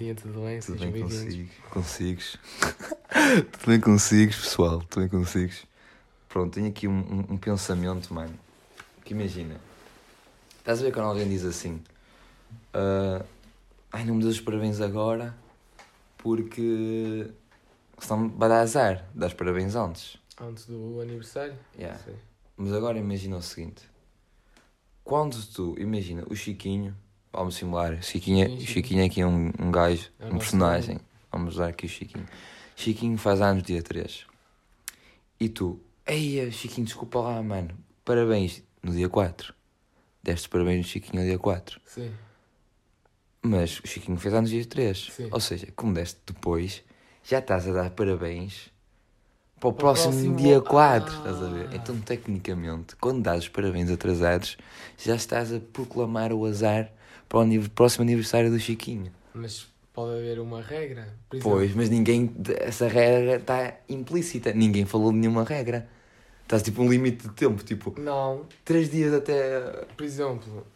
maltinha, tudo bem? Tudo Sejam bem consigo? Consigues? Tudo bem consigo, pessoal? Tudo bem consigo? Pronto, tenho aqui um, um, um pensamento, mano. Que imagina. Estás a ver quando alguém diz assim: ah, Ai, não me dês os parabéns agora porque senão vai dar azar. Dá os parabéns antes. Antes do aniversário? Yeah. Sim. Mas agora imagina o seguinte: quando tu, imagina, o Chiquinho, vamos simular, Chiquinho, é- Sim, sim. Chiquinho aqui é um, um gajo, É um personagem, vamos usar aqui o Chiquinho. Chiquinho faz anos dia 3. E tu, eia, Chiquinho, desculpa lá, mano, parabéns no dia 4. Deste parabéns no Chiquinho no dia 4. Sim. Mas o Chiquinho fez anos dia 3. Sim. Ou seja, como deste depois, já estás a dar parabéns para o Para próximo, próximo- dia 4. Ah. Estás a ver? Então, tecnicamente, quando dás os parabéns atrasados, já estás a proclamar o azar para o próximo aniversário do Chiquinho. Mas pode haver uma regra. Pois, mas ninguém. Essa regra está implícita. Ninguém falou de nenhuma regra. Estás tipo um limite de tempo, tipo, Não, 3 dias até. por exemplo,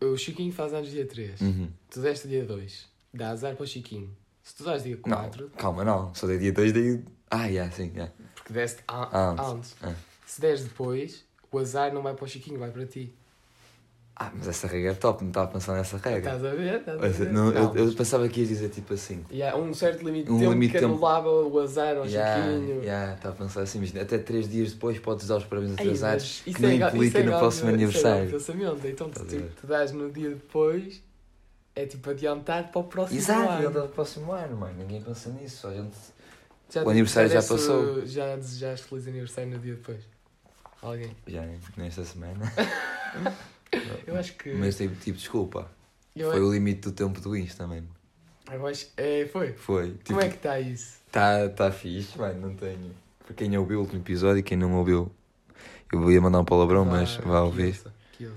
o Chiquinho faz anos dia 3. Uhum. Tu deste dia 2. Dá azar para o Chiquinho. Se tu dás dia Não, 4, calma, não. Só dei dia 2, dei. Ah, já, sim, já. Porque deste a- Antes. Ah. Se des depois, o azar não vai para o Chiquinho, vai para ti. Ah, mas essa regra é top, não estava a pensar nessa regra. Estás a ver? Estás a ver? não, eu, Não, eu pensava que ias dizer tipo assim. E há um certo limite de Um tempo limite que de tempo. anulava o azar ao Ya, Chiquinho. ya, estava a pensar assim, imagina, até 3 dias depois podes dar os parabéns Ei, mas atrasados que não é ga- implica isso é no ga- próximo isso é aniversário. pensamento. Então, tu, Estás a ver? tipo, tu dás no dia depois, é tipo adiantar para o próximo Exato, ano. ele é do próximo ano, mano. Ninguém pensa nisso. A gente. Já, O aniversário já passou. Já desejaste feliz aniversário no dia depois? Alguém? Já nesta semana. Eu acho que. Mas tipo, tipo desculpa. eu, Foi o limite do tempo do Insta, mano. eu acho. É, foi. Foi. Tipo, Como é que está isso? Tá, tá fixe, mano, não tenho. Para quem ouviu o último episódio e quem não ouviu, eu ia mandar um palavrão, mas Ah, vá ouvir. que.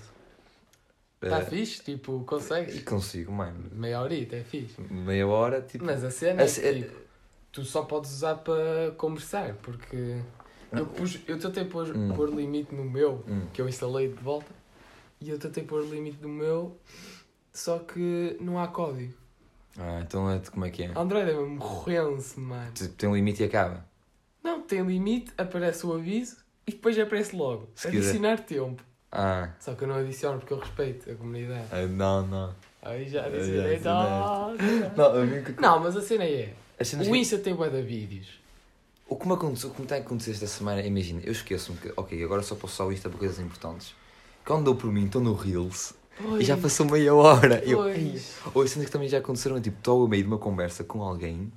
Está Eh, fixe? Tipo, E consegues? consigo, mano. Meia horita, é fixe. Meia hora, tipo. Mas a cena é a tipo, tu só podes usar para conversar, porque eu, pus, eu tentei pôr, Hum. pôr limite no meu, Hum. que eu instalei de volta, e eu tentei pôr limite no meu, só que não há código. Ah, então é como é que é? Android é mesmo rense, mano. Tipo, Tem limite e acaba. Não, tem limite, aparece o aviso e depois aparece logo. Se quiser. Adicionar tempo. Ah, Só que eu não adiciono porque eu respeito a comunidade. ah, não, não. Aí já já adicionei. Não, não, mas a cena é. O Insta tem bué de vídeos. O que me aconteceu, o que me está a acontecer esta semana, imagina, eu esqueço-me que, ok, agora só posso usar o Insta para coisas importantes. Quando dou por mim, estou no Reels e já passou meia hora. Eu, "Ei". Pois. ou cenas que também já aconteceram, tipo, estou ao meio de uma conversa com alguém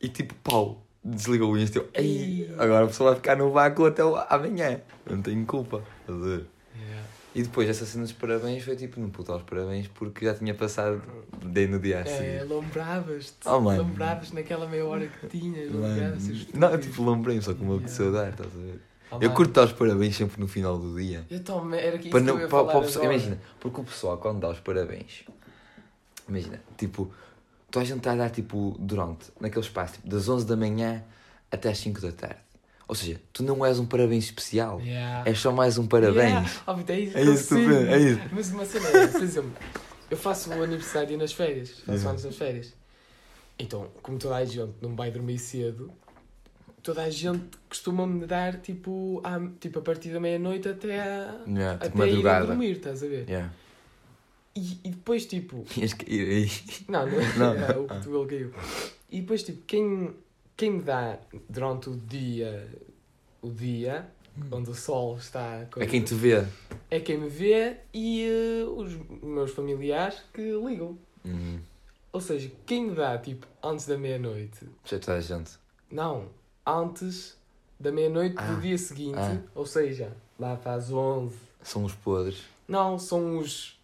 e tipo, pau, desliga o Insta. Eu, Ei, Ei. agora a pessoa vai ficar no vácuo até o- amanhã. Eu não tenho culpa. Estás a ver? E depois essa cena dos parabéns foi tipo, não puto aos parabéns porque já tinha passado, dei no dia a É, seguir. lombravas-te. Oh. Lombravas naquela meia hora que tinhas. Lombravas Não, tipo, lembrei-me só que me Yeah. apeteceu dar, estás a ver? Oh, Eu curto dar os parabéns sempre no final do dia. Eu também, era que isso Para que não, ia para, para agora. imagina, porque o pessoal quando dá os parabéns, imagina, tipo, tu a gente está a dar tipo durante, naquele espaço, tipo, das 11 da manhã até às 5 da tarde. Ou seja, tu não és um parabéns especial, Yeah. és só mais um parabéns. Yeah. Oh, é isso É isso é isso. Mas uma cena é, por exemplo, eu faço o aniversário nas férias, faço anos nas férias. Então, como toda a gente não vai dormir cedo, toda a gente costuma-me dar tipo, à, tipo a partir da meia-noite até, a, Yeah, tipo, até ir a madrugada. dormir, estás a ver? Yeah. E, e depois, tipo, Tinhas que ir aí. não, não, Não. é o cotovelo caiu. E depois, tipo, quem, quem me dá durante o dia, o dia, onde o sol está... a É coisa, quem te vê. é quem me vê e eh, os meus familiares que ligam. Uhum. Ou seja, quem me dá, tipo, antes da meia-noite, Já toda a gente. não, antes da meia-noite Ah. do dia seguinte, Ah. ou seja, lá para as 11. São os podres. Não, são os,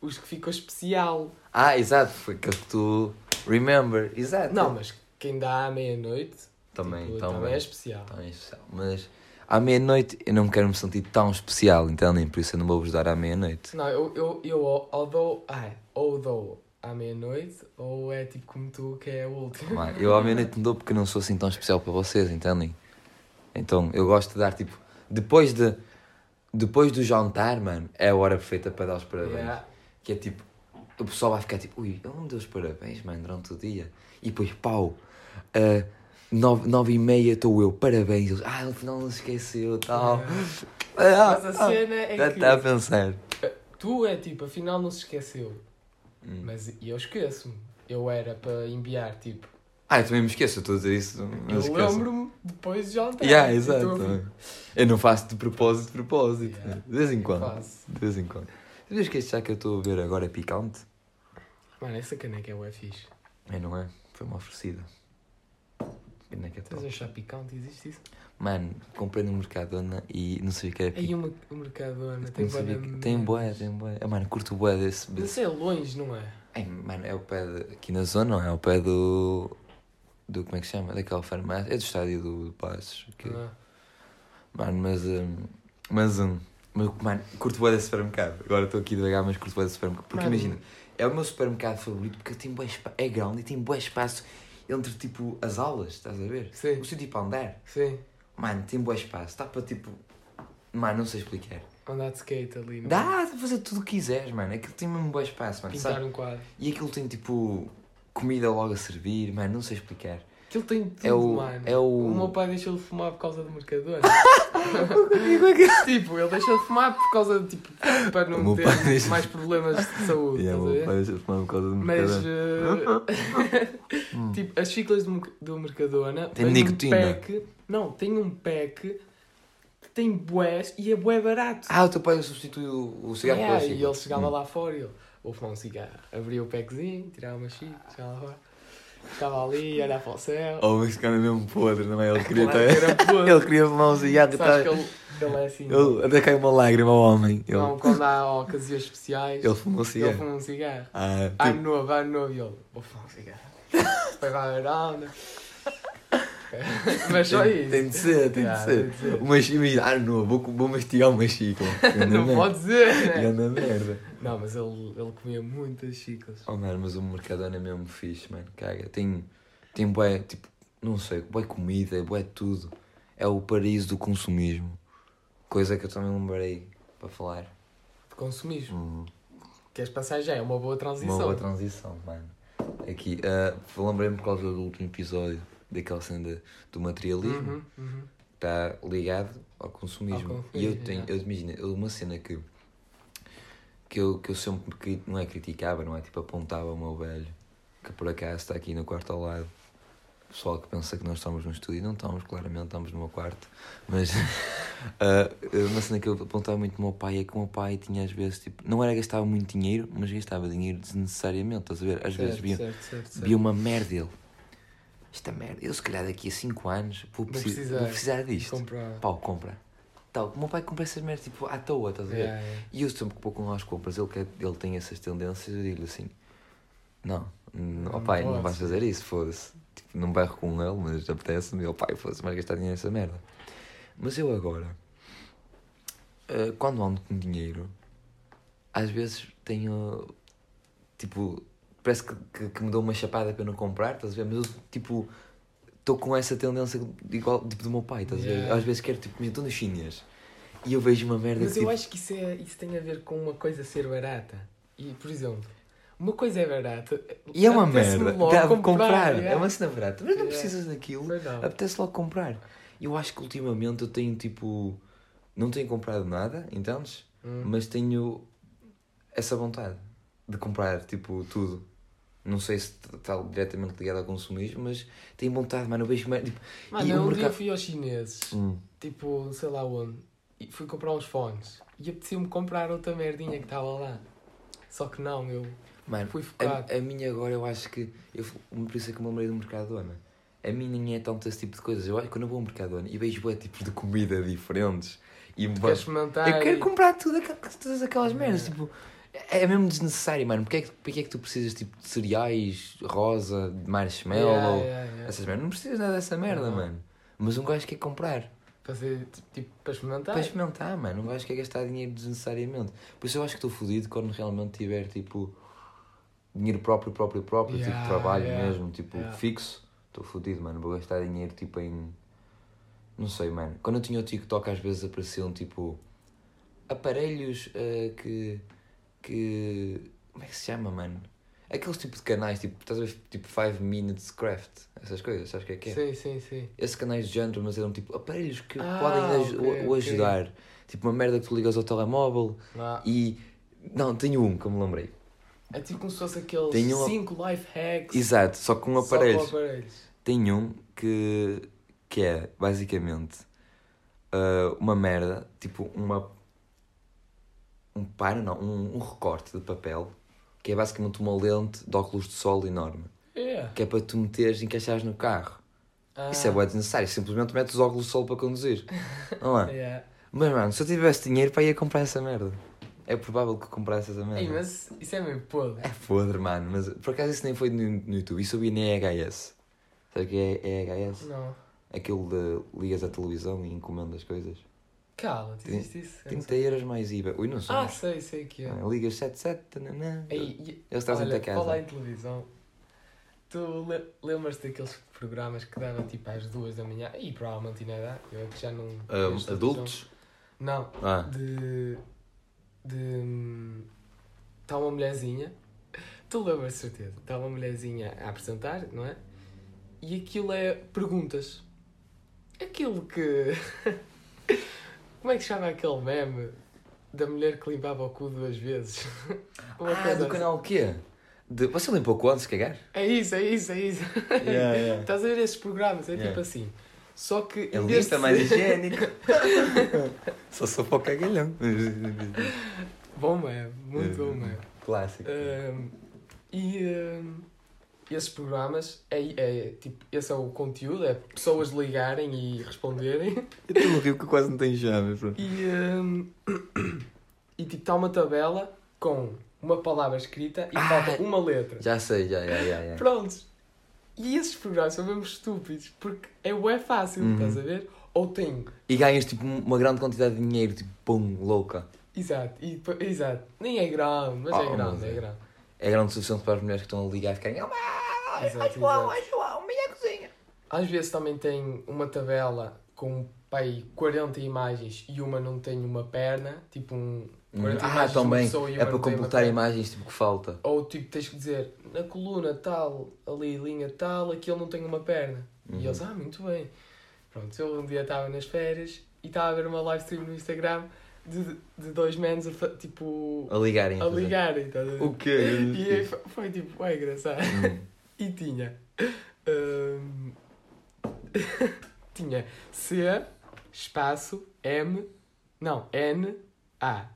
os que ficam especial. Ah, exato, foi que tu remember. Exato. Não, mas quem dá à meia-noite também, tipo, também. também é especial. Também é especial. Mas à meia-noite eu não quero me sentir tão especial, entendem? Por isso eu não vou vos dar à meia-noite. Não, eu, eu, eu ou- ou dou, ou dou à meia-noite, ou é tipo como tu, que é a última. Mano, Eu à meia-noite dou porque eu não sou assim tão especial para vocês, entendem? Então eu gosto de dar tipo. Depois de. Depois do jantar, mano, é a hora perfeita para dar os parabéns. Yeah. Que é tipo. o pessoal vai ficar tipo, ui, ele não deu os parabéns, mano, durante o dia. E depois, pau, uh, nove, nove e meia estou eu, parabéns. Eles, ah, no final não se esqueceu, tal. Ah, Mas a cena é já que está a pensar. tu é tipo, afinal não se esqueceu. Hum. Mas eu esqueço-me. Eu era para enviar, tipo, Ah, eu também me esqueço, estou a dizer isso. Eu lembro-me depois de ontem. Yeah, Eu exato. Eu não faço de propósito, de propósito. Yeah. De vez em quando. Faço. De vez em quando. Sabes que este chá que eu estou a ver agora é picante? Mano, essa caneca é o fixe. É, não é? Foi uma oferecida. Caneca Tens top. um chá picante, existe isso? Mano, comprei no Mercadona e não sabia que era Aí picante. o, o Mercadona tem bué que- Tem boé, tem boé. Ah, mano, curto boé desse. Mas desse. é longe, não é? É, mano, é o pé de, aqui na zona, não é? É o pé do. do como é que chama? Daquela farmácia. É do estádio do, Passos. que- Ah. Mano, mas. hum, mas. hum, mas, mano, curto boé desse supermercado. Agora estou aqui devagar, mas curto boé desse supermercado. Porque Mano. imagina, é o meu supermercado favorito porque tem bué espaço. É grande e tem bué espaço entre tipo as aulas, estás a ver? Sim, O sítio para andar. sim. Mano, tem bué espaço. Dá para tipo. Mano, não sei explicar. Andar de skate ali. não é? Dá para fazer tudo o que quiseres, mano. Aquilo tem mesmo bué espaço, mano. Pintar sabe? um quadro. E aquilo tem tipo. comida logo a servir, mano, não sei explicar. Aquilo tem tudo, É o- mano. é o- O meu pai deixou de fumar por causa do Mercadona. tipo, ele deixou de fumar por causa de, tipo, para O não ter deixa- mais problemas de saúde, estás a meu pai deixa de fumar por causa do Mas, Mercadona. eh, Hum. tipo, as chiclas do, do Mercadona Tem nicotina. Um pack, não, tem um pack que tem bués e é bué barato. Ah, o teu pai substituiu o o cigarro Yeah, pela e ele chegava Hum. lá fora e ele, vou fumar um cigarro. Abria o packzinho, tirava uma xícara, chegava lá fora. Ficava ali, olhava para o céu. Oh, o mexicano é mesmo podre, não é? Ele queria Claro ter... Ele queria fumar um cigarro. Sabes tá- que ele, ele é assim. Ele até caiu uma lágrima ao homem. Ele, Não, quando há ocasiões especiais, ele fumou ele cigarro. fuma um cigarro. Ah, Ano tipo, novo, ano novo, e ele, vou fumar um cigarro. Depois vai a varanda. Mas só isso. tem de ser, tem de ser. de ser. Uma xícara, ah não, vou, vou mastigar uma xícara. Não pode ser, né? Merda. Não, mas ele, ele comia muitas chicas. Oh mano, mas o Mercadona é mesmo fixe, mano. Caga. Tem, tem bué, tipo, não sei, bué comida, bué tudo. É o paraíso do consumismo. Coisa que eu também lembrei para falar. De consumismo. Hum, Queres passar já? É uma boa transição. uma boa transição, mano. Aqui, ah, lembrei-me por causa do último episódio, daquela cena do materialismo. Uhum, uhum. está ligado ao consumismo. Ao e eu tenho, yeah. eu, imagina, eu- uma cena que, que, eu, que eu sempre, não é criticava, não é tipo apontava ao meu velho, que por acaso está aqui no quarto ao lado. O pessoal que pensa que nós estamos no estúdio, não estamos, claramente estamos no meu quarto. Mas ah, uma cena que eu apontava muito ao meu pai é que o meu pai tinha às vezes, tipo, não era gastava muito dinheiro, mas gastava dinheiro desnecessariamente, estás a ver? Às vezes Certo, via, certo, certo, certo. via uma merda ele. Esta merda, eu se calhar daqui a 5 anos vou, Vou precis- precisar. vou precisar disto. Comprar. Pau, compra. Tal, o meu pai compra essas merdas tipo à toa, estás a ver? Yeah, yeah. E eu sempre que vou com as compras, ele, quer, ele tem essas tendências, eu digo-lhe assim: Não, não, Não pai, não posso. vais fazer isso, foda-se. Tipo, não berro com ele, mas apetece-me, ó pai, foda-se, mais gastar dinheiro nessa merda. Mas eu agora, eh, quando ando com dinheiro, às vezes tenho, tipo, parece que, que, que me dou uma chapada para eu não comprar, estás a ver? Mas eu, tipo, estou com essa tendência igual, tipo, do meu pai, estás a ver? Yeah. Às vezes quero, tipo, estou no chinês e eu vejo uma merda Mas que, eu tipo, acho que isso, é, isso tem a ver com uma coisa ser barata. E, por exemplo, uma coisa é barata. E é uma merda. logo Dá comprar, comprar. yeah. É uma cena barata. Mas não Yeah. precisas daquilo. Apetece logo comprar. Eu acho que ultimamente eu tenho tipo. Não tenho comprado nada, entendes? Hum. Mas tenho essa vontade de comprar tipo tudo. Não sei se está diretamente ligado ao consumismo, mas tenho vontade, mano. Eu vejo. Tipo, Mano, eu o um dia mercado- fui aos chineses, Hum. tipo, sei lá onde, e fui comprar uns fones. E apetecia-me comprar outra merdinha que estava lá. Só que não, eu Mano, fui focado. a, a minha agora eu acho que. Eu, por isso é que eu me lembrei do Mercadona. A mim nem é tanto esse tipo de coisas. Eu acho que quando eu vou ao Mercadona e vejo bué tipos de comida diferentes e me Queres experimentar? Eu quero e- comprar tudo, todas aquelas merdas, tipo, é é mesmo desnecessário, mano. Porque é que, porque é que tu precisas tipo, de cereais, rosa, de marshmallow, Yeah, yeah, yeah. essas merdas? Não precisas nada dessa merda, Não. mano. Mas um gajo quer comprar. Para ser, tipo, para experimentar. Para experimentar, mano. Um gajo quer gastar dinheiro desnecessariamente. Por isso eu acho que estou fodido quando realmente tiver, tipo, dinheiro próprio, próprio, próprio, tipo, trabalho mesmo, tipo, fixo. Estou fodido, mano. Vou gastar dinheiro, tipo, em... Não sei, mano. Quando eu tinha o TikTok, às vezes apareciam, tipo, aparelhos eh, que... que... Como é que se chama, mano? Aqueles tipo de canais, tipo, estás a ver, tipo 5 Minutes Craft, essas coisas, sabes o que é que é? Sim, sim, sim. Esses canais de género, mas eram tipo aparelhos que Ah, podem ok, o, ajudar. Tipo uma merda que tu ligas ao telemóvel Ah, e. Não, tenho um que eu me lembrei. é tipo como se fosse aqueles Tem um- 5 life hacks. Exato, só com só aparelhos. com aparelhos. Tem um que, que é basicamente ah, uma merda, tipo uma. Um par, não, um, um recorte de papel que é basicamente uma lente de óculos de sol enorme. Yeah. Que é para tu meteres e encaixares no carro. Ah, Isso é bué desnecessário, simplesmente metes os óculos de sol para conduzir. Não é? Yeah. Mas mano, se eu tivesse dinheiro para ir comprar essa merda. É provável que comprasse essa merda. Ei, mas isso é meio podre. É podre, mano. Mas por acaso isso nem foi no, no YouTube. Isso eu vi na EHS. Sabe o que é EHS? Não. Aquilo de ligas a televisão e encomendas coisas. Tem- existe isso? Eu não 30 sei. euros mais IVA. Ui, não Ah, somos. sei, sei que é. Ah, ligas 77, tananã. Ei, Eles trazem-te a casa. falar em televisão, tu le- lembras-te daqueles programas que davam tipo às duas da manhã? E provavelmente ainda dá, eu é que já não... Ah, adultos? Não, Ah, de... de... Está uma mulherzinha, tu lembras de certeza, está uma mulherzinha a apresentar, não é? E aquilo é perguntas. Aquilo que... Como é que chama aquele meme da mulher que limpava o cu duas vezes? Uma ah coisa do assim. canal o quê? De... Você limpou quando se cagar? É isso, é isso, é isso. Yeah, yeah. Estás a ver esses programas? É Yeah. tipo assim. Só que. É lista de mais higiênico. Só sou para o cagalhão. Bom meme, muito bom meme. Clássico. Ahm, e ahm, esses programas, é, é tipo, esse é o conteúdo, é pessoas ligarem e responderem. Eu estou a rir porque quase não tem chave. pronto. E, ahm, e tipo, está uma tabela com uma palavra escrita e Ah! falta uma letra. Já sei, já, já, já. já. Prontos. E esses programas são mesmo estúpidos, porque é bué fácil, Uhum. estás a ver? Ou tem E ganhas tipo uma grande quantidade de dinheiro, tipo, pum, louca. Exato, e, exato. Nem é grande, mas Ah, é grande, mas é é. grande. É grande o suficiente para as mulheres que estão a ligar e ficarem. "Oh, mãe, Exato, ai, João, ai, João, à cozinha. Às vezes também tem uma tabela com pai 40 imagens e uma não tem uma perna, tipo um 40 Ah, também. É para completar imagens tipo que falta. Ou tipo, tens que dizer na coluna tal, ali linha tal, aquele não tem uma perna. Uhum. E eles, ah, muito bem. Pronto, eu um dia estava nas férias e estava a ver uma live stream no Instagram de, de dois mens a, tipo, A ligarem. a ligarem. estás a ver? O quê? E aí foi, foi tipo, é engraçado. Hum. E tinha. hum, tinha C, espaço, M, não, N, A.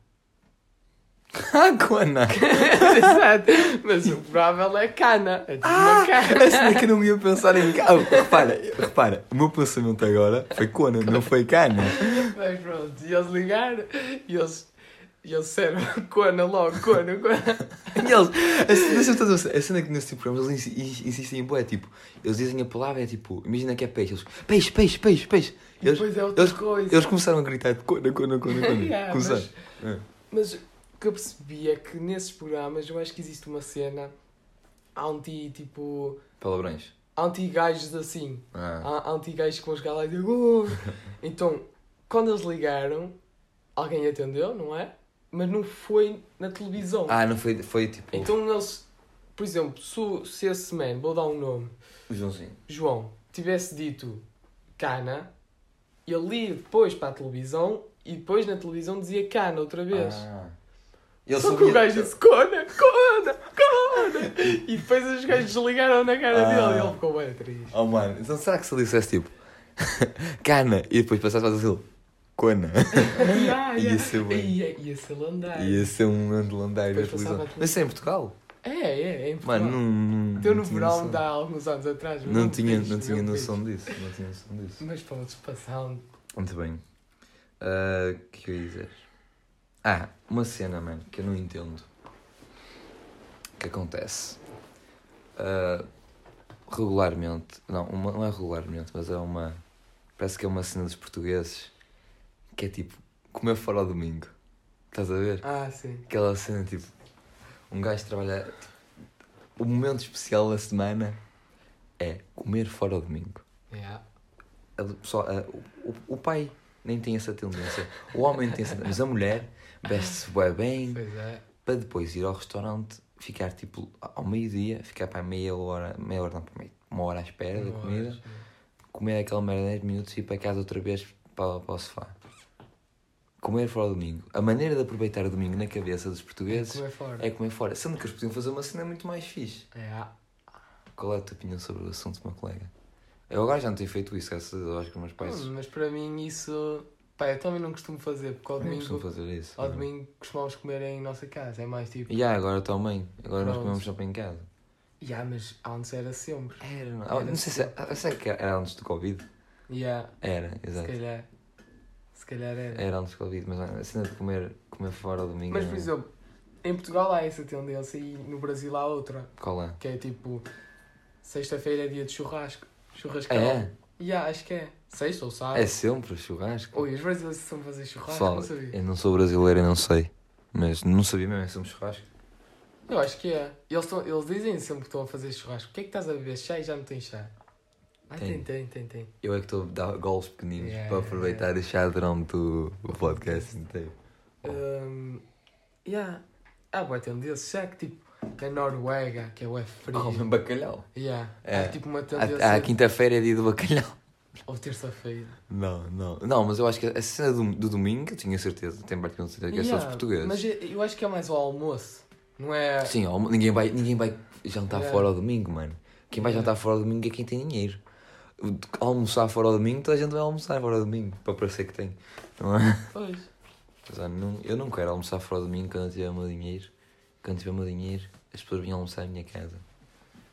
Ah, Cona! Exato. Mas o provável é cana. É tipo uma A cana. cena que eu não ia pensar em. Ah, repara, repara, o meu pensamento agora foi Cona, não foi Cana. Mas pronto, e eles ligaram e eles. E eles disseram cona logo, cona, cona. E eles, a cena, deixa-me fazer uma cena- a cena que nesse tipo de programas eles insi- insistem em boé, tipo, eles dizem a palavra, é tipo, imagina que é peixe, eles, peixe, peixe, peixe, peixe. E Eles, depois é outra eles, coisa. eles começaram a gritar de cona, cona, cona, cona. Yeah, Começaram. mas, É. mas que eu percebi é que nesses programas eu acho que existe uma cena anti, tipo, Palavrões. anti-gajos assim. Ah. Anti-gajos que vão chegar lá e "Oh". Então, quando eles ligaram, alguém atendeu, não é? Mas não foi na televisão. ah, não foi, foi tipo. Então eles, por exemplo, se, se esse man, vou dar um nome, Joãozinho. João, tivesse dito cana, ele ia depois para a televisão e depois na televisão dizia cana outra vez. Ah. Ele Só que o gajo disse cona, cona, cona. e depois os gajos desligaram na cara Ah. dele e ele ficou bem triste. Oh mano, então será que se ele dissesse tipo cana e depois passasse a fazer cona? Ah, Ia ia, ser bem. ia, ia ser lendário. Ia ser um grande lendário da televisão. Mas isso é em Portugal? É, é, é em Portugal. Mano, não. não Deu no tinha verão de há alguns anos atrás. Não tinha, fiz, não tinha fiz. noção disso. Não tinha noção disso. Mas pronto, passando. Muito bem. Ah, O que eu ia dizer? Ah, uma cena, mano, que eu não entendo. que acontece? Ah, regularmente, não, uma, não é regularmente, mas é uma. Parece que é uma cena dos portugueses que é tipo comer fora ao domingo. Estás a ver? Ah, sim. Aquela cena tipo. Um gajo trabalha. Tipo, o momento especial da semana é comer fora ao domingo. Yeah. A- Só, a- o, o pai nem tem essa tendência. O homem tem essa tendência. Mas a mulher veste-se bué bem é. para depois ir ao restaurante ficar tipo ao meio-dia, ficar para meia hora, meia hora não, para meia, uma hora à espera da comida, comer aquela merda 10 minutos e ir para casa outra vez para, para o sofá. Comer fora o domingo. A maneira de aproveitar o domingo na cabeça dos portugueses Comer fora. é comer fora. Sendo que eles podiam fazer uma cena muito mais fixe. É, ah, Qual é a tua opinião sobre o assunto, meu colega? Eu agora já não tenho feito isso, graças a Deus, acho que os meus pais hum, mas para mim isso. Pá, eu também não costumo fazer, porque ao não domingo, costumam fazer isso. ao domingo costumamos comer em nossa casa. É mais tipo. E yeah, agora também. Agora nós Pronto. comemos sempre em casa. Yeah, mas antes era sempre. Era, não, Era não sei se eu sei que era antes do Covid. Yeah, Era, se exato. calhar. Se calhar era. Era antes do Covid, mas a cena de comer, comer fora ao domingo. Mas, não- por exemplo, em Portugal há essa tendência e no Brasil há outra. Qual é? Que é tipo. Sexta-feira é dia de churrasco. Churrascão. É, Yeah, acho que é. Sexta ou sábado. é sempre churrasco. Oi, os brasileiros estão a fazer churrasco? Pessoal, não sabia. eu não sou brasileiro e não sei. Mas não sabia mesmo, é sempre churrasco. Eu acho que é. Eles, estão, eles dizem sempre que estão a fazer churrasco. O que é que estás a beber? Chá e já não tem chá? Ah, tem, Tem. tem, tem, tem. Eu é que estou a dar golos pequeninos Yeah, para aproveitar e chá durante o, o podcast inteiro. Um, yeah. Ah, vai ter um desses. Já que tipo, na Noruega, que é o F frio. Comem bacalhau. Yeah. É. Há tipo uma tendência. À, à quinta-feira é dia do bacalhau. Ou terça-feira. Não, não. Não, mas eu acho que a cena do, do domingo, eu tinha certeza, tenho praticamente certeza que é só dos Yeah, portugueses. Mas eu, eu acho que é mais ao almoço. Não é. Sim, ninguém vai, ninguém vai jantar fora ao domingo, mano. Quem vai jantar fora ao domingo é quem tem dinheiro. Almoçar fora ao domingo, toda a gente vai almoçar fora ao domingo, para parecer que tem. Não é? Pois. Mas, não, eu não quero almoçar fora ao domingo quando eu tiver o meu dinheiro. Quando tiver o meu dinheiro, as pessoas vêm almoçar à minha casa.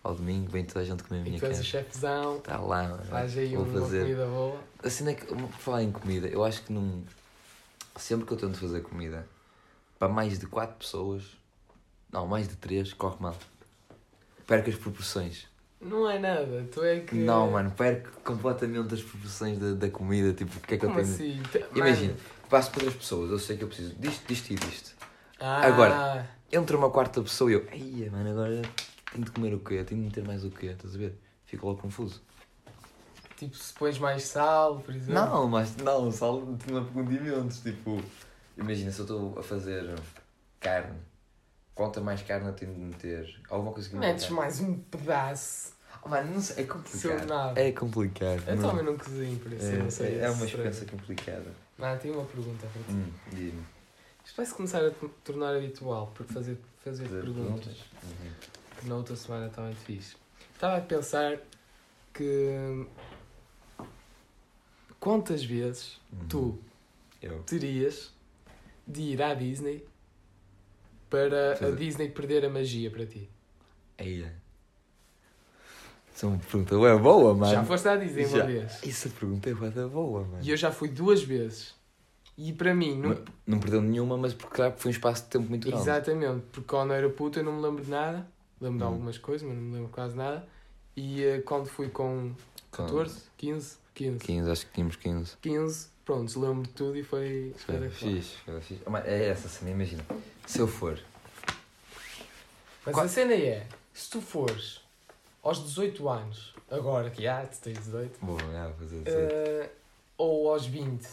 Ao domingo vem toda a gente comer a E minha tu és o casa. chefezão. Está lá, mano. Faz aí Vou uma fazer. comida boa. A cena é que, por falar em comida, eu acho que não. Sempre que eu tento fazer comida para mais de 4 pessoas, não, mais de 3, corre mal. Perco as proporções. Não é nada. Tu é que. Não, mano, perco completamente as proporções da, da comida. Tipo, o que é que Como eu tenho. assim? Imagina, Mano. passo para 3 pessoas, eu sei que eu preciso disto, disto e disto. Ah, Agora. Entra uma quarta pessoa e eu, ai, mano, agora tenho de comer o quê? Tenho de meter mais o quê? Estás a ver? Fico logo confuso. Tipo, se pões mais sal, por exemplo. Não, mas não, só tinha condimentos. Tipo, imagina se eu estou a fazer carne, quanto mais carne eu tenho de meter? Alguma coisa que me Metes mais um pedaço. Oh, mano, não sei, é complicado. É complicado. Eu não. também não cozinho, por isso eu não sei. é, é uma experiência complicada. Não, tenho uma pergunta para ti. Hum, diz-me. Isto vai-se começar a tornar habitual, por fazer, fazer Fazer perguntas. Uhum. Que na outra semana também te fiz. Estava a pensar que. Quantas vezes Uhum. tu Eu. terias de ir à Disney para a Disney perder a magia para ti? É. Isso é uma pergunta é boa, mano. Já foste à Disney uma Já. vez. Essa pergunta é boa, mano. E eu já fui duas vezes. E para mim, não... Não, não perdeu nenhuma, mas porque claro, foi um espaço de tempo muito grande. exatamente, porque quando era puto eu não me lembro de nada. Lembro de Hum. algumas coisas, mas não me lembro quase nada. E eh, quando fui com Com 14, 15, 15, 15, acho que tínhamos 15. 15, pronto, lembro de tudo e foi Foi fixe, foi fixe. Ah, mas É essa cena, imagina. Se eu for. Mas Qual- a cena é, se tu fores aos 18 anos, agora que há, tu tens 18, Vou já fazer isso. eh, ou aos 20,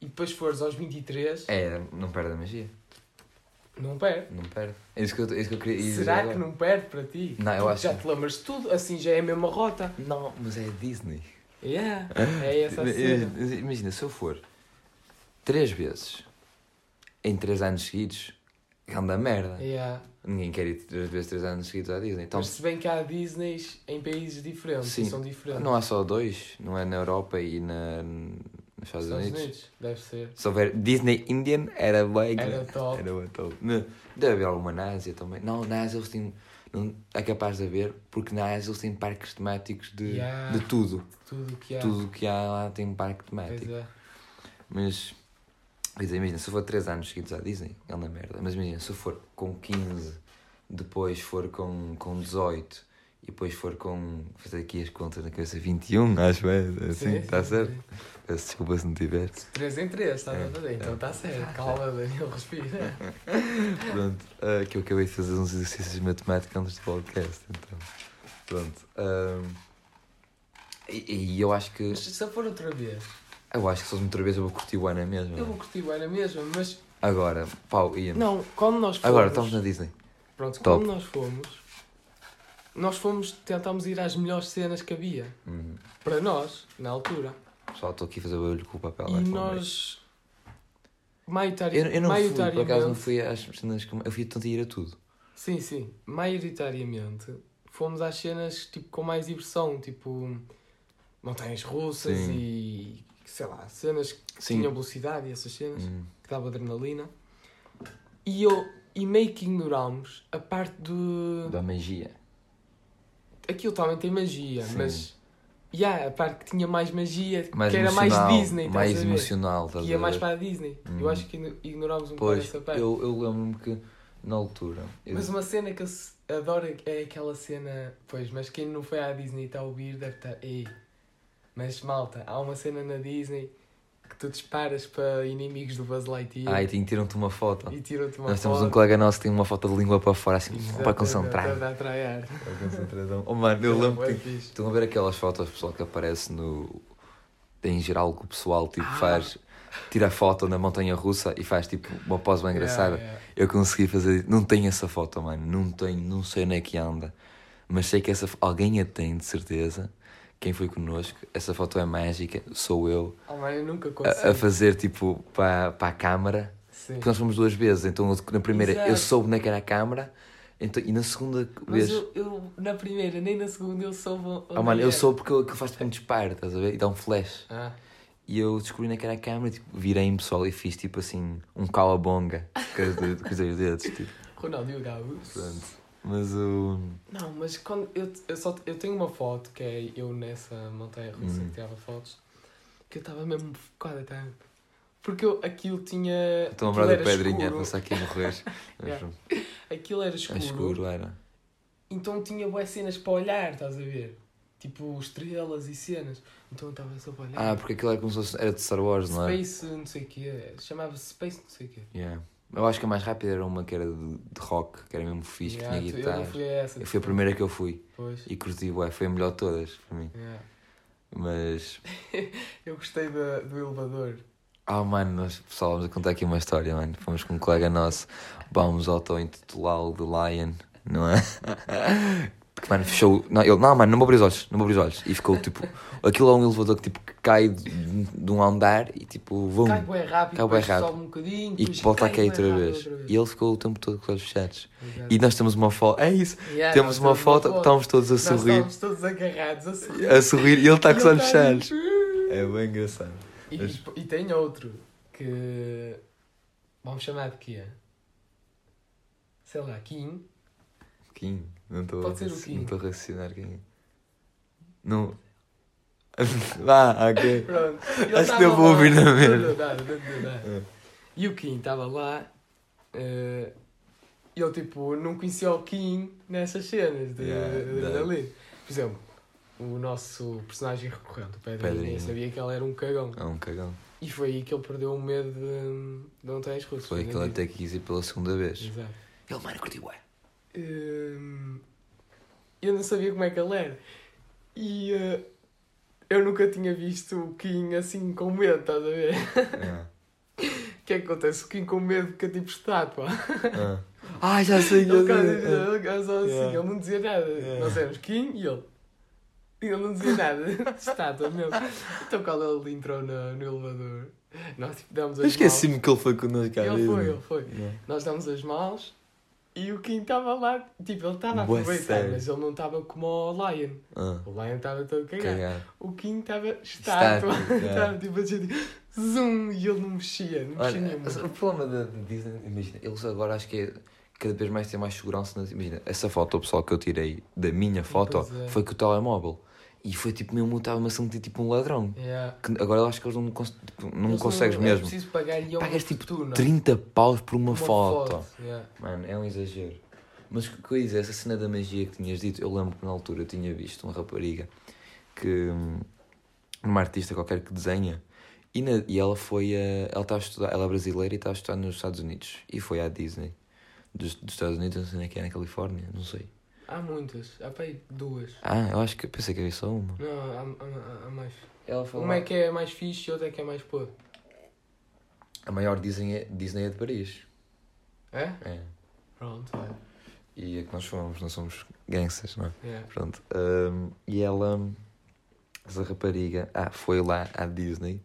e depois fores aos 23, É, não perde a magia. Não perde. Não perde. É isso que eu, é isso que eu queria dizer. Será agora. que não perde para ti? Não, eu acho Já te lembras de tudo, assim já é a mesma rota. Não, mas é Disney. Yeah, é essa a cena. Imagina, se eu for três vezes em três anos seguidos, anda merda. Yeah. Ninguém quer ir três vezes três anos seguidos à Disney. Então, Mas se bem que há Disneys em países diferentes Sim. são diferentes. não há só dois, não é na Europa e na, nos Estados, Estados Unidos. Unidos, deve ser. Se houver Disney Indian, era bem. Era top. Era bem top. Deve haver alguma na Ásia também. Não, na Ásia eles têm. Não, é capaz de haver, porque na Ásia eles têm parques temáticos de, Yeah. de tudo. Tudo o que há. Tudo que há lá tem um parque temático. é. Mas. Dizer, imagina, se eu for 3 anos seguidos à Disney, é uma merda. Mas imagina, se eu for com 15, depois for com, com 18 e depois for com. fazer aqui as contas na cabeça 21, acho é. Assim, está certo? Peço desculpa se não tiver. 3 em 3, estás É? Então é. está certo. Calma, Daniel, respira. Pronto, ah, que eu acabei de fazer uns exercícios de matemática antes do podcast, então. Pronto. e, e eu acho que. Mas se eu for outra vez, Eu acho que se fosse outra vez eu vou curtir o ano mesmo. eu vou curtir bem na mesma, mas Agora, pau, ia. não, quando nós formos. Agora, estamos na Disney. Pronto, Top. como nós fomos, nós fomos, tentámos ir às melhores cenas que havia. Uhum. Para nós, na altura. Pessoal, estou aqui a fazer barulho com o papel. e nós. Maiori... Eu, eu não fui, por maioritariamente. acaso não fui às cenas que. Eu fui tanto ir a tudo. Sim, sim. Maioritariamente fomos às cenas tipo, com mais diversão, tipo montanhas russas Sim. e sei lá, cenas que Sim. tinham velocidade e essas cenas, Hum. que dava adrenalina. E eu e meio que ignorámos a parte do. Da magia. Aquilo também tem magia, Sim. mas. Yeah, a parte que tinha mais magia, Mais que era mais Disney, estás Mais ver? emocional, estás Que ia mais para a Disney. Eu Hum. acho que igno- ignorámos um pouco essa parte. eu, eu lembro-me que na altura. eu- Mas uma cena que eu se- adoro é aquela cena. Pois, mas quem não foi à Disney e está a ouvir deve estar. Ei, mas malta, há uma cena na Disney que tu disparas para inimigos do Buzz Lightyear Ai, tem- tiram-te uma foto. e tiram-te uma Nós foto. temos um colega nosso que tem uma foto de língua para fora, assim, Exatamente, para concentrar. Para atraiar. Para concentração. Oh mano, eu lembro que. Estão a ver aquelas fotos pessoal que aparece no. Em geral que o pessoal tipo Ah. faz. Tira foto na montanha russa e faz tipo uma pose bem engraçada. Yeah, yeah. Eu consegui fazer. Não tenho essa foto, mano. Não tenho, não sei onde é que anda. Mas sei que essa alguém a tem, de certeza. Quem foi connosco. Essa foto é mágica. Sou eu. Oh, mano, eu nunca consigo. A, a fazer tipo para, para a câmara. Sim. Porque nós fomos duas vezes. Então eu- na primeira eu Exato. soube onde é que era a câmara. Então, e na segunda Mas vez. eu, eu, na primeira, nem na segunda, eu soube. Oh, mano, eu soube porque aquilo faz tipo um disparo, estás a ver? E dá um flash. Ah, E eu descobri naquela câmera, tipo, virei-me pessoal e fiz tipo assim, um calabonga com os dedos- com os dois dedos, tipo. Ronaldinho Gaúcho. Pronto. Mas o. Não, mas quando eu, eu, só, eu tenho uma foto que é eu nessa montanha russa Hum. que tirava fotos que eu estava mesmo focada tanto. Porque eu, aquilo tinha. Estou a lembrar Pedrinha escuro, passar aqui a morrer. Mas Yeah. Aquilo era É escuro, escuro, era. Então tinha boas cenas para olhar, estás a ver? Tipo estrelas e cenas. Então eu estava só para olhar. Ah, porque aquilo era como se fosse. Era de Star Wars, não é? Space não sei o quê. Chamava-se Space não sei o quê. Yeah. Eu acho que a mais rápida era uma que era de, de rock, que era mesmo fixe, que Yeah, tinha tu- eu guitarra. não fui a essa. Foi a primeira que eu fui Pois. e curti, ué, foi a melhor de todas para mim. Yeah. Mas. Eu gostei da, do elevador. Ah, mano, nós, pessoal, vamos contar aqui uma história, mano. Fomos com um colega nosso, vamos auto-intitulá-lo de Lion, não é? Mano, fechou. Não, ele, não, mano, não me abri os olhos, não me abri os olhos. E ficou tipo. Aquilo é um elevador que tipo cai de, de um andar e tipo. Vum, Cai bem rápido, Cai depois rápido. sobe um bocadinho. e volta a cai cair outra vez. E ele ficou o tempo todo com os olhos fechados. E nós temos uma foto. É isso! Yeah, temos nós uma foto, estamos todos a Nós sorrir. estávamos todos agarrados a sorrir. A sorrir e ele está com os olhos tá ali. fechados. É bem engraçado. E, Mas- e tem outro que. Vamos chamar de quê? Sei lá, Kim. Kim, não estou Pode ser o a, Kim. não estou a raciocinar quem. Não. ah, ok. Pronto. Ele Acho que eu vou lá. ouvir na Não, não não. É. E o Kim estava lá. eh, E eu, tipo, não conhecia o Kim nessas cenas de, Yeah, de dá. adrenalina. Por exemplo, o nosso personagem recorrente, o Pedrinho, Pedrinho. eu sabia que ele era um cagão. É um cagão. E foi aí que ele perdeu o medo de, de montanhas russas. Foi na aquele vida. até que quis ir pela segunda vez. Exato. Ele, mano, curtiu, ué. Hum, eu não sabia como é que ele era. E eh, eu nunca tinha visto o Kim assim com medo, estás a ver? O que é que acontece? O Kim com medo fica tipo estátua. Ah, já sei, já sei. ele, ele só assim, Yeah. ele não dizia nada. Yeah. Nós éramos Kim e ele. E ele não dizia nada. estátua mesmo. Então quando ele entrou no, no elevador, nós tipo damos Eu as esqueci-me que ele foi connosco mãos. Ele foi, ele foi. Yeah. Nós damos as mãos e o Kim estava lá. Tipo, ele estava a aproveitar, mas ele não estava como o Lion. Ah, O Lion estava todo cagado. cagado. O Kim estava estátua. Estava tipo a dizer zoom e ele não mexia, não mexia Olha, nenhuma. o problema da Disney, imagina, eles agora acho que é cada vez mais têm mais segurança. Nas, imagina, essa foto pessoal que eu tirei da minha foto é. foi com o telemóvel. E foi tipo mesmo, eu estava-me a sentir tipo um ladrão. Yeah. Que agora eu acho que eles não, cons- tipo, não Eles consegues é mesmo. preciso pagar e Pagas tipo fortuna. 30 paus por uma, Uma foto. yeah. Mano, é um exagero. Mas que coisa, essa cena da magia que tinhas dito, eu lembro que na altura eu tinha visto uma rapariga que. hum, uma artista qualquer que desenha. E, na- e ela foi a. Ela estava a estudar, ela é brasileira e estava a estudar nos Estados Unidos. E foi à Disney. Dos, dos Estados Unidos, não sei onde é que é, na Califórnia, não sei. Há muitas, há para aí duas. Ah, eu acho que pensei que havia só uma. Não, há, há- há mais. Ela foi Uma é que é mais fixe e outra é que é mais podre. A maior Disney é, Disney é de Paris. É? É. Pronto, é. E é que nós fomos, nós somos gangsters, não é? Yeah. Pronto. hum, e ela, essa rapariga, ah, foi lá à Disney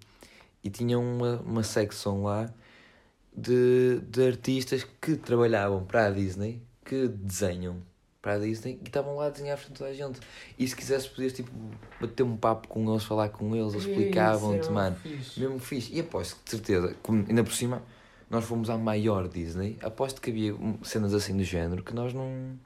e tinha uma, uma secção lá de, de artistas que trabalhavam para a Disney, que desenham para a Disney e estavam lá a desenhar frente a toda a gente. E se quisesse, podias tipo, bater um papo com eles, falar com eles, eles explicavam-te, era mano. fixe. Mesmo fixe. E aposto que de certeza, como ainda por cima, nós fomos à maior Disney, aposto que havia cenas assim do género que nós não,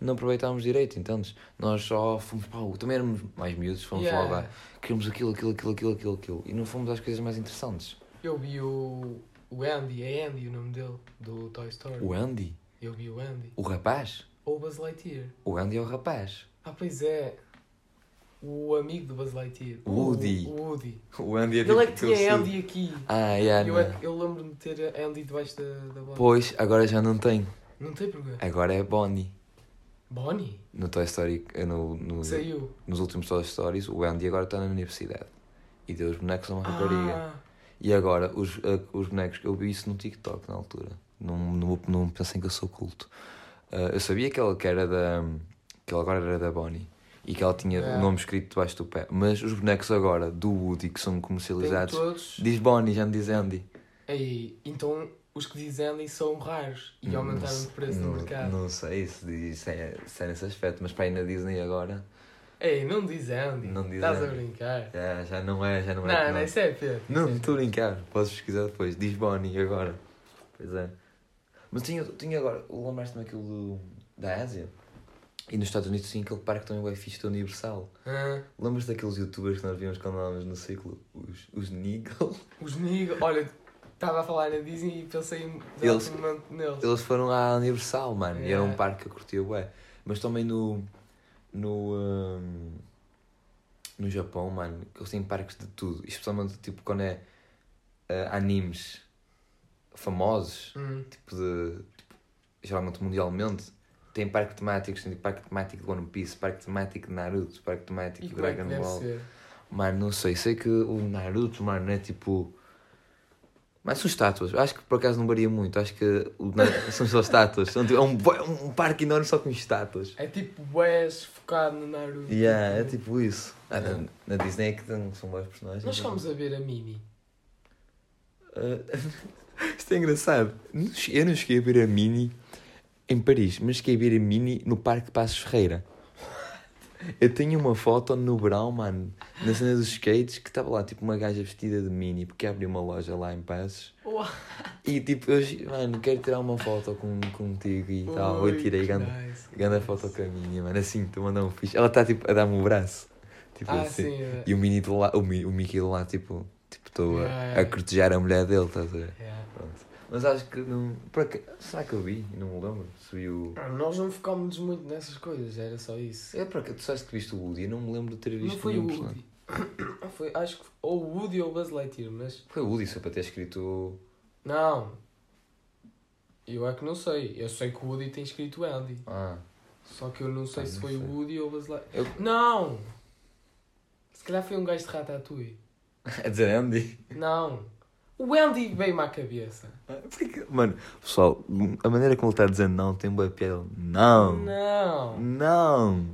não aproveitávamos direito, entendes? Nós só fomos, pá, também éramos mais miúdos, fomos Yeah. logo lá, queríamos aquilo, aquilo, aquilo, aquilo, aquilo, aquilo. E não fomos às coisas mais interessantes. Eu vi o, o Andy, é Andy o nome dele, do Toy Story. O Andy, Eu vi o Andy. o rapaz, Ou o Buzz Lightyear. o Andy é o rapaz. Ah, pois é. O amigo do Buzz Lightyear. O Woody. O, o Woody. O Andy é Ele é que tinha Andy aqui. Ah, yeah, eu, não. é- eu lembro-me de ter Andy debaixo da, da. Pois, agora já não tem. Não tem porquê. Agora é Bonnie. Bonnie? No Toy Story, eh, no, no, Saiu. nos últimos Toy Stories, o Andy agora está na universidade. E deu os bonecos a uma rapariga. Ah, E agora, os, a- os bonecos, eu vi isso no TikTok na altura. Não, não, não pensem que eu sou culto. Ah, eu sabia que ela que era da. que agora era da Bonnie. E que ela tinha É. o nome escrito debaixo do pé. Mas os bonecos agora, do Woody, que são comercializados, todos. diz Bonnie, já não diz Andy. Ei, então os que dizem Andy são raros e aumentaram de preço não, no mercado. Não sei se, diz, se, é, se é nesse aspecto, mas para ir na Disney agora, Ei, não diz Andy. Não diz Estás a Andy. brincar. já, já não é, já não Não, é. não, isso é Pedro. Não, é estou a brincar. Podes pesquisar depois. Diz Bonnie agora. Pois é. Mas tinha, tinha agora. Lembraste-me aquilo do, da Ásia? E nos Estados Unidos tinha aquele parque também o fixe da Universal. Ah, Lembras daqueles youtubers que nós víamos quando andávamos no ciclo? Os, os Nigel? os Nigel, olha, estava a falar na Disney e pensei Eles- neles. Eles foram à Universal, mano. E era um Yeah. parque que eu curtia, ué. Mas também no. No. hum, no Japão, mano, que eles têm parques de tudo. Especialmente tipo quando é ah, animes famosos. Hum. tipo de. Tipo, geralmente mundialmente, tem parque temáticos, tem tipo, parque temático de One Piece, parque temático de Naruto, parque temático de é Dragon deve Ball. ser? Mano, não sei, sei que o Naruto, mano, é tipo. Mas são estátuas, acho que por acaso não varia muito, acho que são só estátuas, são, tipo, é um, um parque enorme só com estátuas. É tipo Wes focado no Naruto. Yeah, é tipo isso. Ah, na, na Disney é que são vários personagens. Nós fomos a ver a Mini. Ah, isto é engraçado. Eu não cheguei a ver a Mini em Paris, mas cheguei a ver a Mini no Parque Passos Ferreira. Eu tenho uma foto no verão, mano, na cena dos skates, que estava lá tipo uma gaja vestida de Mini, porque abriu uma loja lá em Passos. E tipo, eu, mano, quero tirar uma foto com, contigo e tal. Eu tirei grande, nice. grande foto com a Mini, mano, assim, estou a mandar um fixe. Ela está tipo a dar-me o braço. Tipo Ah, assim. sim. é. E o Mini de lá, o, o Mickey de lá, tipo, tipo, estou a, Yeah. a cortejar a mulher dele, estás a ver? Yeah. Mas acho que não. Por aca- Será que eu vi? Não me lembro. Se vi o. Ah, Nós não focámos muito nessas coisas, era só isso. É para Tu sabes que viste o Woody? Eu não me lembro de ter Não visto foi o. Woody. Ah, foi, acho que ou o Woody ou o Buzz Lightyear, mas. Foi o Woody, só para ter escrito. Não. Eu é que não sei. Eu sei que o Woody tem escrito Andy. Ah. Só que eu não sei Ah, se não foi o. Woody ou o Buzz Lightyear. Eu- Não! Se calhar foi um gajo de Ratatouille. A dizer Andy. Não. O Andy veio-me à cabeça. Porque, mano, pessoal, a maneira como ele está dizendo não tem boa piada. Não! Não. Não!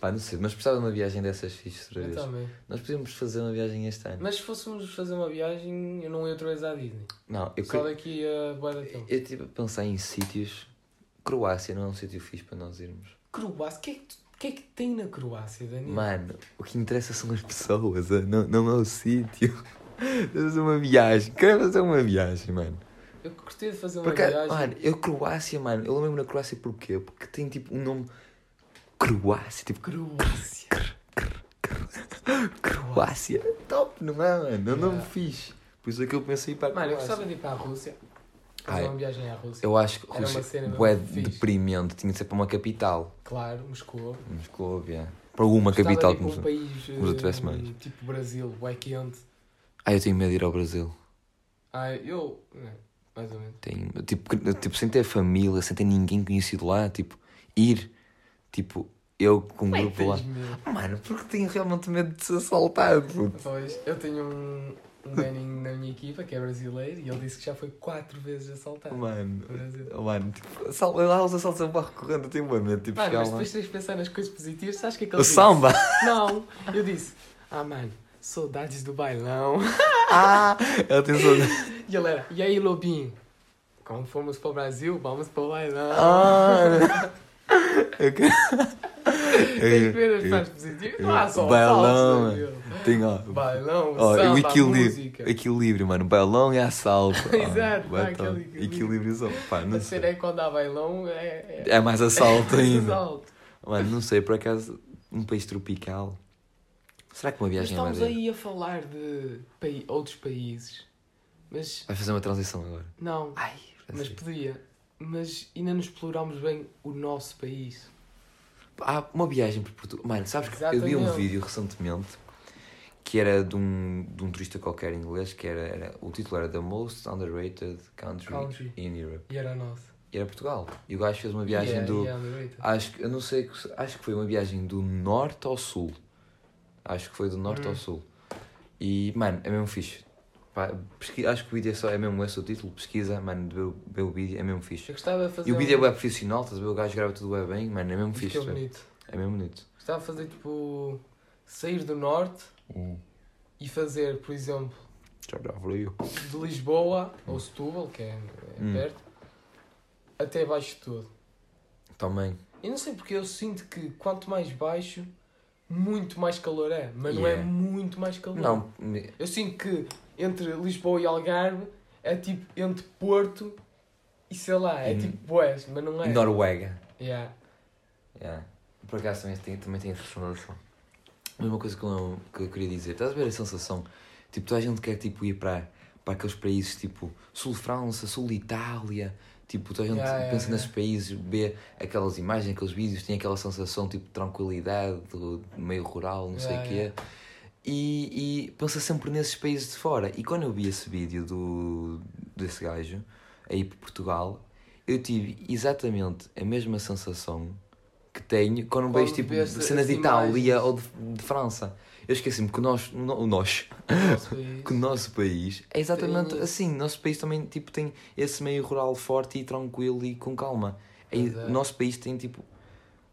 Pá, não sei, mas precisava de uma viagem dessas fixas outra Eu vez. também. Nós podíamos fazer uma viagem este ano. Mas se fôssemos fazer uma viagem, eu não ia outra vez à Disney. Não, eu Só queria. daqui a boa da tempo. Eu estive a pensar em sítios. Croácia não é um sítio fixe para nós irmos. Croácia? O que, é que, tu- o que é que tem na Croácia, Daniel? Mano, o que interessa são as pessoas, eh, não, não é o sítio. Fazer uma viagem, quero fazer uma viagem, mano. Eu curti de fazer uma Porque, viagem. mano, eu Croácia, mano, eu lembro na Croácia porquê? Porque tem tipo um nome Croácia, tipo Croácia. Croácia. Top, não é, mano? É um nome Yeah. fixe. Por isso é que eu pensei para a Mano, eu gostava de ir para a Rússia. Ai, uma viagem à Rússia. Eu acho que Era uma Rússia cena bué deprimente, tinha de ser para uma capital. Claro, Moscou. Moscovia. Para uma Gostava capital de ir como para um país como eh, mais. tipo Brasil, bué quente. Ah, eu tenho medo de ir ao Brasil. Ah, eu... é, mais ou menos. Tenho, tipo, tipo, sem ter família, sem ter ninguém conhecido lá, tipo, ir, tipo, eu com um Como é grupo lá. medo? Mano, porque tenho realmente medo de ser assaltado. Pois, eu tenho um... um ganinho na minha equipa, que é brasileiro, e ele disse que já foi quatro vezes assaltado Mano, oh, mano, tipo, sal- lá os assaltos são barro correndo, eu tenho bem medo, tipo, Mano, mas depois tens de pensar nas coisas positivas, sabes o que é que ele O disse? samba! Não, eu disse, ah mano, saudades do bailão. Ah! Ela tem saudade. E ele era, e aí Lobinho, como fomos para o Brasil, vamos para o bailão. Ah! Eu que- Tem que ver as partes positivas. Não há só Bailão, meu. Tem, ó. Bailão, Ó, samba, o equilíbrio, equilíbrio, mano. Bailão e assalto. ó. Exato, dá tá. aquele equilíbrio. Equilíbriozão. Pá, não sei. é que quando há bailão é... é... É mais assalto ainda. Assalto. Mano, não sei, por acaso, um país tropical. Será que uma Mas viagem a estamos Madeira? aí a falar de pai- outros países. Mas, Vai fazer uma transição agora. não, Ai, mas podia. Mas ainda não explorámos bem o nosso país. Há uma viagem para Portugal. Mano, sabes que eu vi um vídeo recentemente que era de um, de um turista qualquer inglês que era, era o título era The Most Underrated Country, Country. in Europe. E era nosso. E era Portugal. E o gajo fez uma viagem é- do. é underrated. Acho que, eu não sei, acho que foi uma viagem do norte ao sul. Acho que foi do norte Hum. ao sul. E, mano, é mesmo fixe. Pá, pesqui- acho que o vídeo é só, é mesmo esse o título, pesquisa, mano, vê, o- vídeo, é mesmo fixe. Eu gostava de fazer E o vídeo é um... bem profissional, estás a ver? O gajo grava tudo bem bem, mano, é mesmo Isso fixe. é bonito. É mesmo bonito. Gostava de fazer tipo... Sair do norte e fazer, por exemplo, de Lisboa ou Setúbal, que é, é Hum. perto, até baixo de tudo. Também. Eu não sei porque eu sinto que quanto mais baixo, muito mais calor é. Mas não é Yeah. muito mais calor. Não, Eu sinto que entre Lisboa e Algarve é tipo entre Porto e sei lá, é Hum. tipo Boés, mas não é. Noruega. Yeah. Yeah. Por acaso também tem, também tem essa sensação. Mas uma coisa que eu, que eu queria dizer, estás a ver a sensação? Tipo, toda a gente quer tipo, ir para, para aqueles países tipo Sul de França, Sul de Itália. Tipo, toda a gente Yeah, yeah, pensa yeah. nesses países, vê aquelas imagens, aqueles vídeos, tem aquela sensação tipo de tranquilidade, do meio rural, não sei o Yeah, quê. yeah. E, e pensa sempre nesses países de fora. E quando eu vi esse vídeo do, desse gajo aí para Portugal, eu tive exatamente a mesma sensação que tenho quando Quando vejo tipo, cenas as de Itália ou de, de França. Eu esqueci-me que o nosso, o nós, Nosso que o nosso país é exatamente Tem- assim. O nosso país também tipo, tem esse meio rural forte e tranquilo e com calma. É, é. O nosso país tem tipo,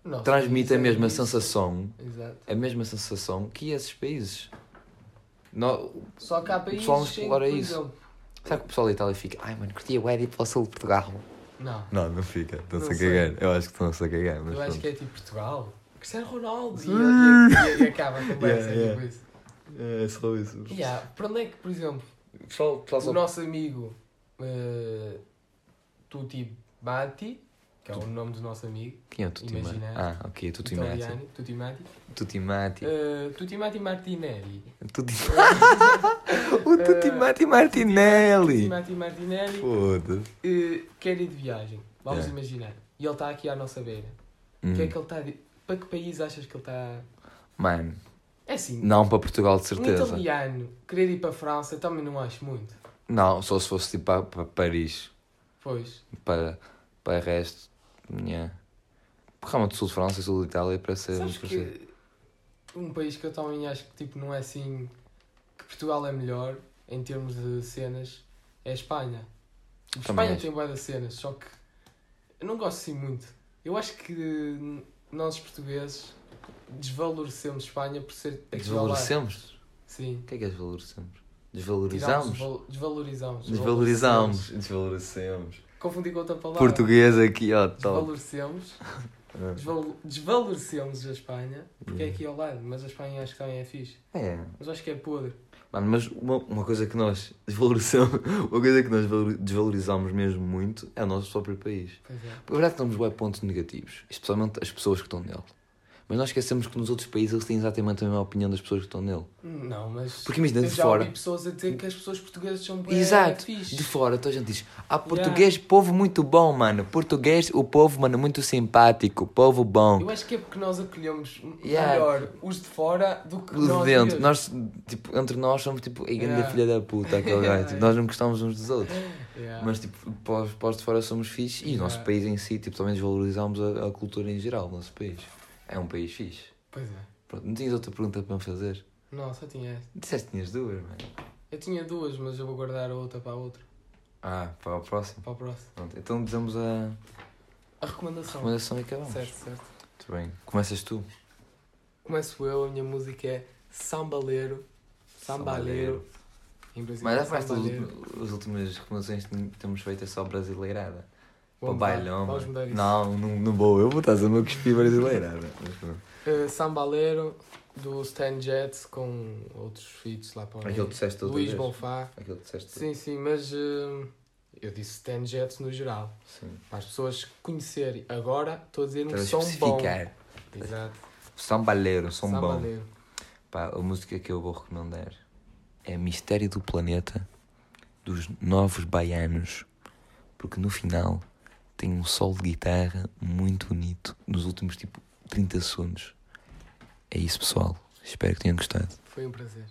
Nosso transmite a é mesma isso. sensação, Exato. a mesma sensação que esses países. No, Só que há países que, por isso. exemplo- Sabe que o pessoal da Itália fica, ai mano, curtia o ir para o sul de Portugal. Não. Não, não fica, estão-se a cagar. Eu acho que estão-se a cagar, mas Eu acho pronto. que é tipo Portugal. Cristiano Ronaldo. E, e, e, e acaba a conversa. Yeah, yeah. tipo isso. É só isso. Yeah. Para onde é que, por exemplo, Pessoal, pessoal o só... nosso amigo uh, Tutti Matti, que é o nome do nosso amigo, Quem é o? Imaginary. Ah, ok, italiano, Matti, Tutti Matti. uh, Tutti Matti Martinelli. Tutti... o Tutti Eh, Martinelli. Matti Martinelli Foda-se. uh, quer ir de viagem. Vamos Yeah. imaginar. E ele está aqui à nossa beira. Hum. O que é que ele está di- Para que país achas que ele está. Mano, É assim. não para Portugal de Um certeza. italiano querer ir para a França também não acho muito. Não, só se fosse tipo para, para Paris. Pois. Para, para o resto. Yeah. Realmente sul de França e sul de Itália para ser Sabes parecido. que um país que eu também acho que tipo, não é assim. que Portugal é melhor em termos de cenas é a Espanha. Também Espanha acho. tem boas cenas, só que eu não gosto assim muito. Eu acho que nós portugueses desvalorecemos Espanha por ser. Desvalorecemos? Sim. O que é que é desvalorecemos? Desvalorizamos? desval- desvalorizamos. Desvalorizamos. Confundi com outra palavra. Português aqui, ó, top. Desvalorecemos. Desval- desvalorecemos a Espanha, porque é aqui ao lado, mas a Espanha acho que também é fixe. É. Mas acho que é podre. Mano, mas uma, uma coisa que nós desvalorizamos, uma coisa que nós valor- desvalorizamos mesmo muito é o nosso próprio país. Pois é. A verdade que temos bué pontos negativos, especialmente as pessoas que estão nele. Mas nós esquecemos que nos outros países eles têm exatamente a mesma opinião das pessoas que estão nele. Não, mas. Porque imagina, de já fora- ouvi pessoas a dizer que as pessoas portuguesas são bem Exato. fixe. De fora, toda a gente diz: Ah, português, povo muito bom, mano. Português, o povo, mano, muito simpático, povo bom. Eu acho que é porque nós acolhemos Yeah. melhor os de fora do que Os nós de dentro, nós, tipo, entre nós somos tipo, a grande Yeah. filha da puta, aquele Yeah, gajo. Tipo, nós não gostamos uns dos outros. Yeah. Mas, tipo, para os, para os de fora somos fixe e o Yeah. nosso país em si, tipo, também desvalorizamos a, a cultura em geral, o nosso país. É um país fixe. Pois é. Pronto, não tinhas outra pergunta para me fazer? Não, só tinha esta. Disseste que tinhas duas, mano. Eu tinha duas, mas eu vou guardar a outra para a outra. Ah, para o próximo. Para o próximo. Pronto, então dizemos a A recomendação. recomendação e acabamos. Certo, certo. Muito bem. Começas tu. Começo eu, a minha música é Sambaleiro. Sambaleiro. Em Brasil. Mas já faz Sambaleiro. as últimas recomendações que temos feito é só brasileirada. Lá, bailão. Vamos mano. mudar isso. Não, não, não vou eu, vou estar a dizer meu cuspir brasileirada. Mas pronto. Uh, Sambaleiro do Stan Jets com outros feats lá para o Aquele meio. que disseste Luís vez. Bonfá. Aquele que disseste. Sim, sim, mas uh, eu disse Stan Jets no geral. Sim. Para as pessoas conhecerem. Agora estou a dizer um som bom. Exato. Sambaleiro, som bom. Sambaleiro. Pá, a música que eu vou recomendar é Mistério do Planeta dos Novos Baianos, porque no final tem um solo de guitarra muito bonito nos últimos tipo 30 segundos. É isso, pessoal. Espero que tenham gostado. Foi um prazer.